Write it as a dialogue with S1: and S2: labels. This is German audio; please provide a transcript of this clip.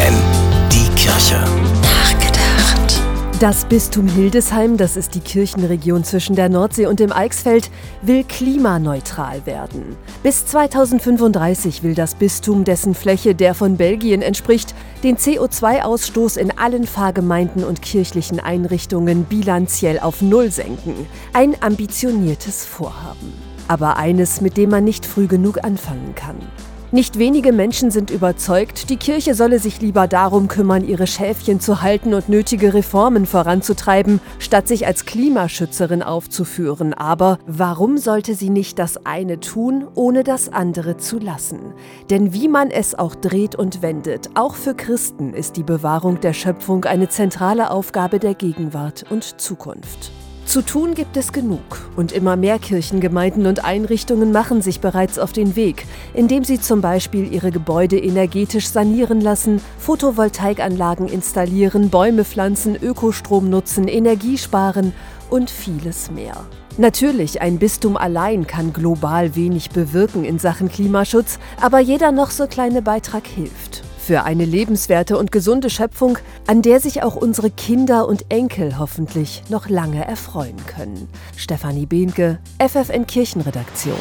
S1: FFN, die Kirche.
S2: Nachgedacht.
S3: Das Bistum Hildesheim, das ist die Kirchenregion zwischen der Nordsee und dem Eichsfeld, will klimaneutral werden. Bis 2035 will das Bistum, dessen Fläche der von Belgien entspricht, den CO2-Ausstoß in allen Pfarrgemeinden und kirchlichen Einrichtungen bilanziell auf Null senken. Ein ambitioniertes Vorhaben. Aber eines, mit dem man nicht früh genug anfangen kann. Nicht wenige Menschen sind überzeugt, die Kirche solle sich lieber darum kümmern, ihre Schäfchen zu halten und nötige Reformen voranzutreiben, statt sich als Klimaschützerin aufzuführen. Aber warum sollte sie nicht das eine tun, ohne das andere zu lassen? Denn wie man es auch dreht und wendet, auch für Christen ist die Bewahrung der Schöpfung eine zentrale Aufgabe der Gegenwart und Zukunft. Zu tun gibt es genug und immer mehr Kirchengemeinden und Einrichtungen machen sich bereits auf den Weg, indem sie zum Beispiel ihre Gebäude energetisch sanieren lassen, Photovoltaikanlagen installieren, Bäume pflanzen, Ökostrom nutzen, Energie sparen und vieles mehr. Natürlich, ein Bistum allein kann global wenig bewirken in Sachen Klimaschutz, aber jeder noch so kleine Beitrag hilft für eine lebenswerte und gesunde Schöpfung, an der sich auch unsere Kinder und Enkel hoffentlich noch lange erfreuen können. Stefanie Behnke, FFN Kirchenredaktion.